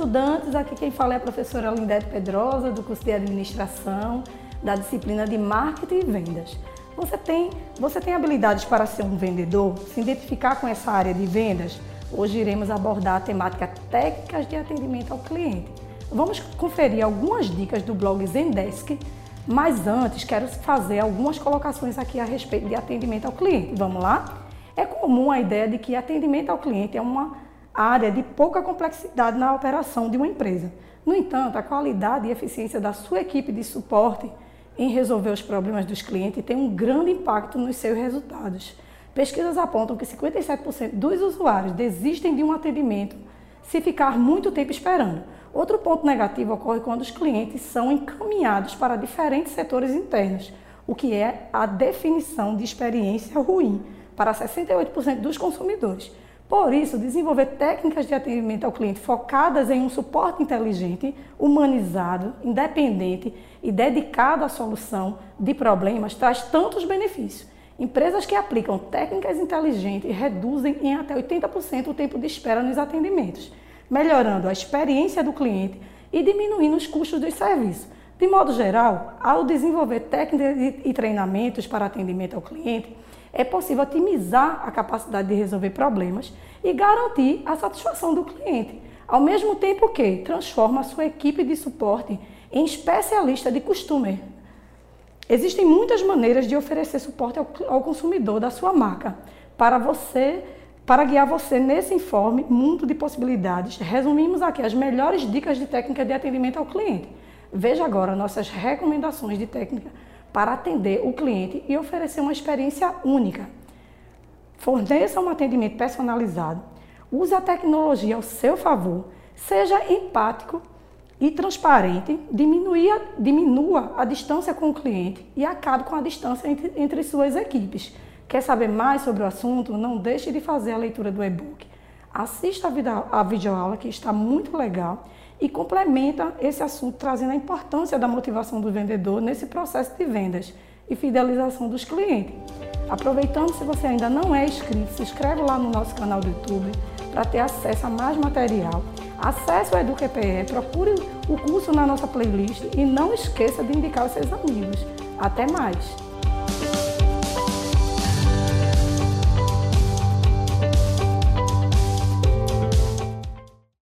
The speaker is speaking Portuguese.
estudantes, aqui quem fala é a professora Lindete Pedrosa, do curso de Administração, da disciplina de Marketing e Vendas. Você tem, você tem habilidades para ser um vendedor, se identificar com essa área de vendas? Hoje iremos abordar a temática técnicas de atendimento ao cliente. Vamos conferir algumas dicas do blog Zendesk, mas antes quero fazer algumas colocações aqui a respeito de atendimento ao cliente. Vamos lá? É comum a ideia de que atendimento ao cliente é uma área de pouca complexidade na operação de uma empresa. No entanto, a qualidade e eficiência da sua equipe de suporte em resolver os problemas dos clientes tem um grande impacto nos seus resultados. Pesquisas apontam que 57% dos usuários desistem de um atendimento se ficar muito tempo esperando. Outro ponto negativo ocorre quando os clientes são encaminhados para diferentes setores internos, o que é a definição de experiência ruim para 68% dos consumidores. Por isso, desenvolver técnicas de atendimento ao cliente focadas em um suporte inteligente, humanizado, independente e dedicado à solução de problemas traz tantos benefícios. Empresas que aplicam técnicas inteligentes reduzem em até 80% o tempo de espera nos atendimentos, melhorando a experiência do cliente e diminuindo os custos dos serviços. De modo geral, ao desenvolver técnicas e treinamentos para atendimento ao cliente, é possível otimizar a capacidade de resolver problemas e garantir a satisfação do cliente, ao mesmo tempo que transforma a sua equipe de suporte em especialista de customer. Existem muitas maneiras de oferecer suporte ao, consumidor da sua marca. Para você, para guiar você nesse informe Mundo de Possibilidades, resumimos aqui as melhores dicas de técnica de atendimento ao cliente. Veja agora nossas recomendações de técnica para atender o cliente e oferecer uma experiência única. Forneça um atendimento personalizado, use a tecnologia ao seu favor, seja empático e transparente, diminua, diminua a distância com o cliente e acabe com a distância entre, entre suas equipes. Quer saber mais sobre o assunto? Não deixe de fazer a leitura do e-book. Assista a videoaula que está muito legal e complementa esse assunto trazendo a importância da motivação do vendedor nesse processo de vendas e fidelização dos clientes. Aproveitando, se você ainda não é inscrito, se inscreve lá no nosso canal do YouTube para ter acesso a mais material. Acesse o EduQPE, procure o curso na nossa playlist e não esqueça de indicar os seus amigos. Até mais!